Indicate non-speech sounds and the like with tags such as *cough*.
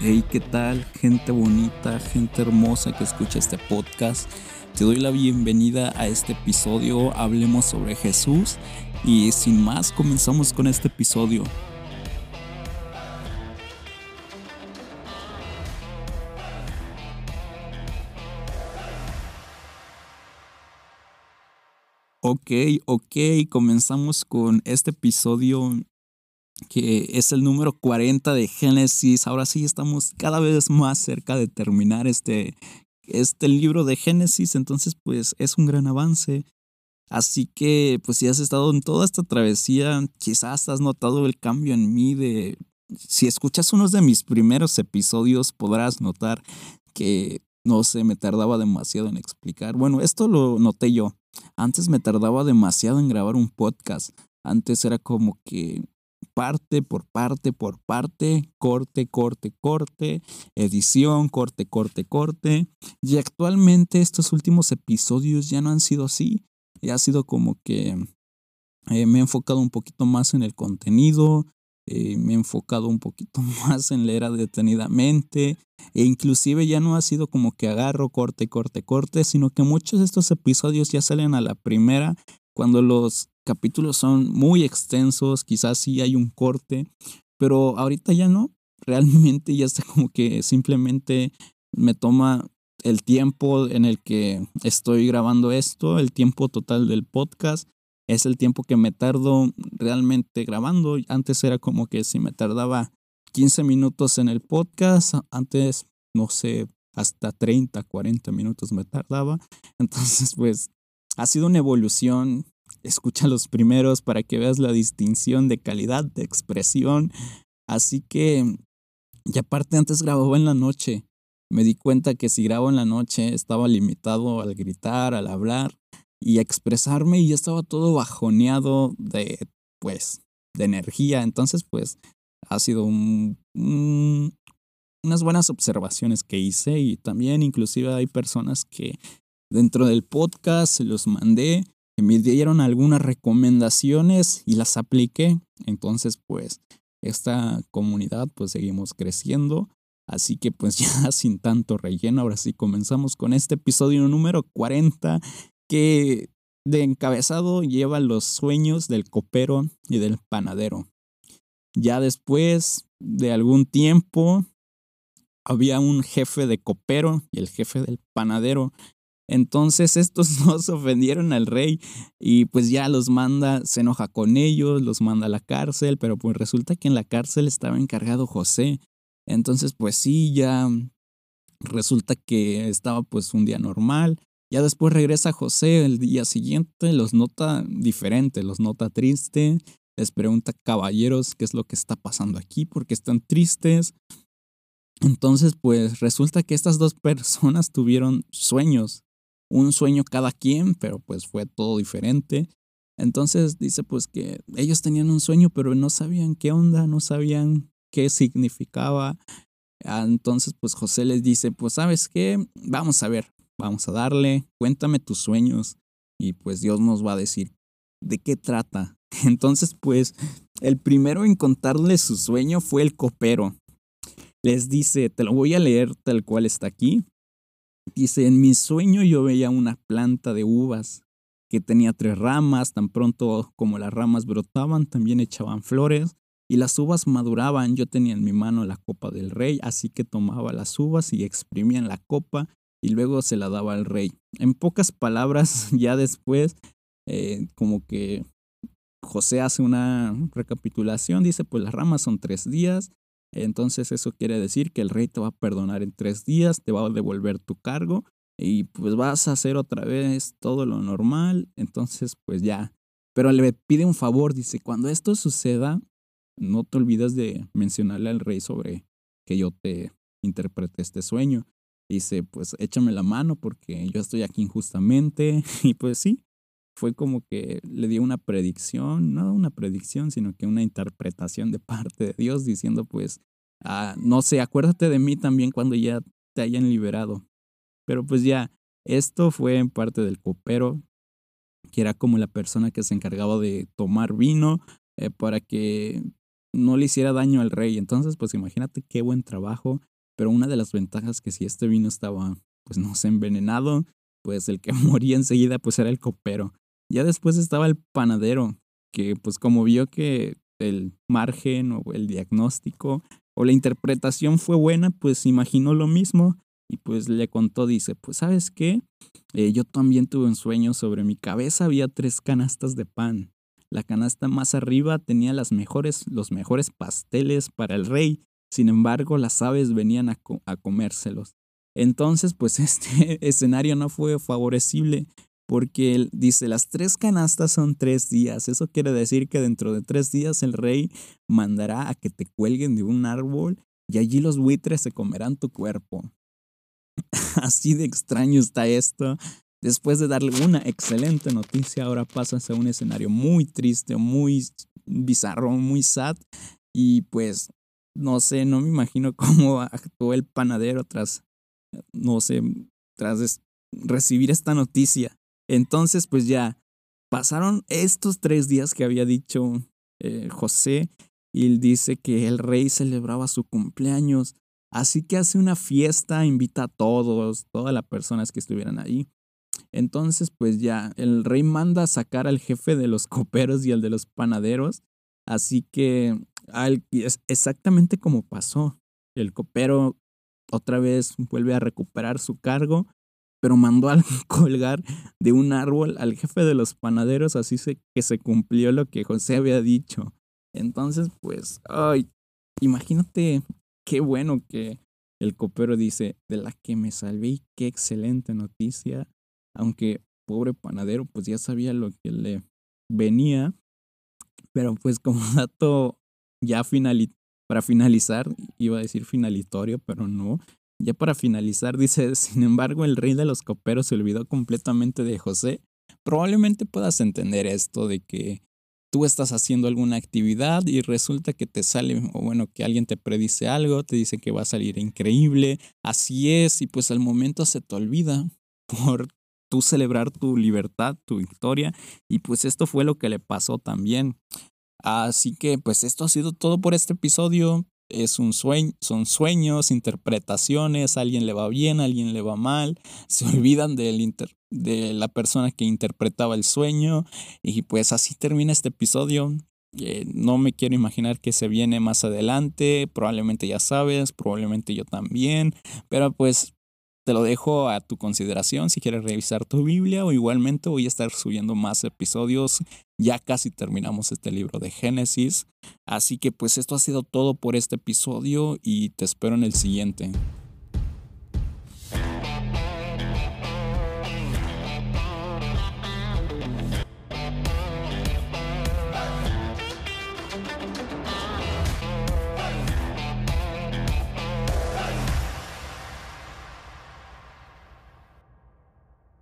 Hey, ¿qué tal? Gente bonita, gente hermosa que escucha este podcast. Te doy la bienvenida a este episodio. Hablemos sobre Jesús. Y sin más, comenzamos con este episodio. Ok, ok, comenzamos con este episodio que es el número 40 de Génesis. Ahora sí estamos cada vez más cerca de terminar este, este libro de Génesis, entonces pues es un gran avance. Así que pues si has estado en toda esta travesía, quizás has notado el cambio en mí de... Si escuchas unos de mis primeros episodios podrás notar que no sé, me tardaba demasiado en explicar. Bueno, esto lo noté yo. Antes me tardaba demasiado en grabar un podcast. Antes era como que parte por parte por parte, corte, corte, corte, edición, corte, corte, corte. Y actualmente estos últimos episodios ya no han sido así. Ya ha sido como que eh, me he enfocado un poquito más en el contenido, eh, me he enfocado un poquito *laughs* más en leer detenidamente e inclusive ya no ha sido como que agarro, corte, corte, corte, sino que muchos de estos episodios ya salen a la primera cuando los capítulos son muy extensos, quizás sí hay un corte, pero ahorita ya no, realmente ya está como que simplemente me toma el tiempo en el que estoy grabando esto, el tiempo total del podcast, es el tiempo que me tardo realmente grabando. Antes era como que si me tardaba 15 minutos en el podcast, antes, no sé, hasta 30, 40 minutos me tardaba. *laughs* Entonces, pues, ha sido una evolución escucha los primeros para que veas la distinción de calidad de expresión. Así que, y aparte antes grababa en la noche. Me di cuenta que si grabo en la noche estaba limitado al gritar, al hablar y a expresarme y ya estaba todo bajoneado de, pues, de energía. Entonces, pues, ha sido un, unas buenas observaciones que hice y también inclusive hay personas que dentro del podcast se los mandé me dieron algunas recomendaciones y las apliqué. Entonces, pues, esta comunidad, pues, seguimos creciendo. Así que, pues, *laughs* ya sin tanto relleno, ahora sí comenzamos con este episodio número 40 que de encabezado lleva los sueños del copero y del panadero. Ya después de algún tiempo, había un jefe de copero y el jefe del panadero entonces estos *laughs* dos ofendieron al rey y pues ya los manda, se enoja con ellos, los manda a la cárcel, pero pues resulta que en la cárcel estaba encargado José. Entonces pues sí, ya resulta que estaba pues un día normal. Ya después regresa José el día siguiente, los nota diferente, los nota triste, les pregunta caballeros qué es lo que está pasando aquí, porque están tristes. Entonces pues resulta que estas dos *laughs* personas tuvieron sueños un sueño cada quien, pero pues fue todo diferente. Entonces dice pues que ellos tenían un sueño, pero no sabían qué onda, no sabían qué significaba. Ah, entonces pues José les dice, pues sabes qué, vamos a ver, vamos a darle, cuéntame tus sueños y pues Dios nos va a decir de qué trata. *laughs* Entonces pues el primero en contarle su sueño fue el copero. Les dice, te lo voy a leer tal cual está aquí. Dice, en mi sueño yo veía una planta de uvas que tenía tres ramas, tan pronto como las ramas brotaban, también echaban flores, y las uvas maduraban. Yo tenía en mi mano la copa del rey, así que tomaba las uvas y exprimía en la copa y luego se la daba al rey. En pocas palabras, *laughs* ya después, eh, como que José hace una recapitulación, dice, pues las ramas son tres días, entonces eso quiere decir que el rey te va a perdonar en tres días, te va a devolver tu cargo y pues vas a hacer otra vez todo lo normal. Entonces pues ya. Pero le pide un favor, dice, cuando esto suceda, no te olvides de mencionarle al rey sobre que yo te interprete este sueño. Dice, pues échame la mano porque yo estoy aquí injustamente. *laughs* Y pues sí, fue como que le dio una predicción, no una predicción, sino que una interpretación de parte de Dios diciendo pues, ah, no sé, acuérdate de mí también cuando ya te hayan liberado. Pero pues ya, esto fue en parte del copero, que era como la persona que se encargaba de tomar vino eh, para que no le hiciera daño al rey. Entonces, pues imagínate qué buen trabajo. Pero una de las ventajas que si este vino estaba, pues no sé, envenenado, pues el que *laughs* moría enseguida, pues era el copero. Ya después estaba el panadero, que pues como vio que el margen o el diagnóstico o la interpretación fue buena, pues imaginó lo mismo y pues le contó, dice, pues sabes qué, eh, yo también tuve un sueño, sobre mi cabeza había tres canastas de pan. La canasta más arriba tenía las mejores, los mejores pasteles para el rey, sin embargo las aves venían a, a comérselos. Entonces, pues *laughs* este escenario no fue favorecible porque él dice, las tres canastas son tres días. Eso quiere decir que dentro de tres días el rey mandará a que te cuelguen de un árbol y allí los buitres se comerán tu cuerpo. *laughs* Así de extraño está esto. Después de darle una excelente noticia, ahora pasas a un escenario muy triste, muy bizarro, muy sad. Y pues, no sé, no me imagino *laughs* cómo actuó el panadero tras, no sé, tras recibir esta noticia. Entonces, pues ya pasaron estos tres días que había dicho eh, José y él dice que el rey celebraba su cumpleaños. Así que hace una fiesta, invita a todos, todas las personas que estuvieran ahí. Entonces, pues ya, el rey manda a sacar al jefe de los *laughs* coperos y al de los panaderos. Así que es exactamente como pasó. El copero otra vez vuelve a recuperar su cargo pero mandó a *laughs* colgar de un árbol al jefe de los panaderos, así que se cumplió lo que José había dicho. Entonces, pues, ay, imagínate qué bueno que el copero dice, de la que me salvé qué excelente noticia, aunque pobre panadero, pues ya sabía lo que le venía, pero pues como *laughs* dato ya final, para finalizar, iba a decir finalitorio, pero no, ya para finalizar, dice, *laughs* sin embargo, el rey de los coperos se olvidó completamente de José. Probablemente puedas entender esto de que tú estás haciendo alguna actividad y resulta que te sale, o bueno, que alguien te predice algo, te dice que va a salir increíble, así es, y pues al momento se te olvida *laughs* por tú celebrar tu libertad, tu victoria, y pues esto fue lo que le pasó también. Así que pues esto ha sido todo por este episodio es un sueño, son sueños, interpretaciones, a alguien le va bien, a alguien le va mal, *laughs* se olvidan de la persona que interpretaba el sueño y pues así termina este episodio. Eh, no me quiero imaginar qué se viene más adelante, probablemente ya sabes, probablemente yo también, pero pues te lo dejo a tu consideración si quieres revisar tu Biblia o igualmente voy a estar subiendo más episodios. Ya casi terminamos este libro de Génesis. Así que pues esto ha sido todo por este episodio y te espero en el siguiente.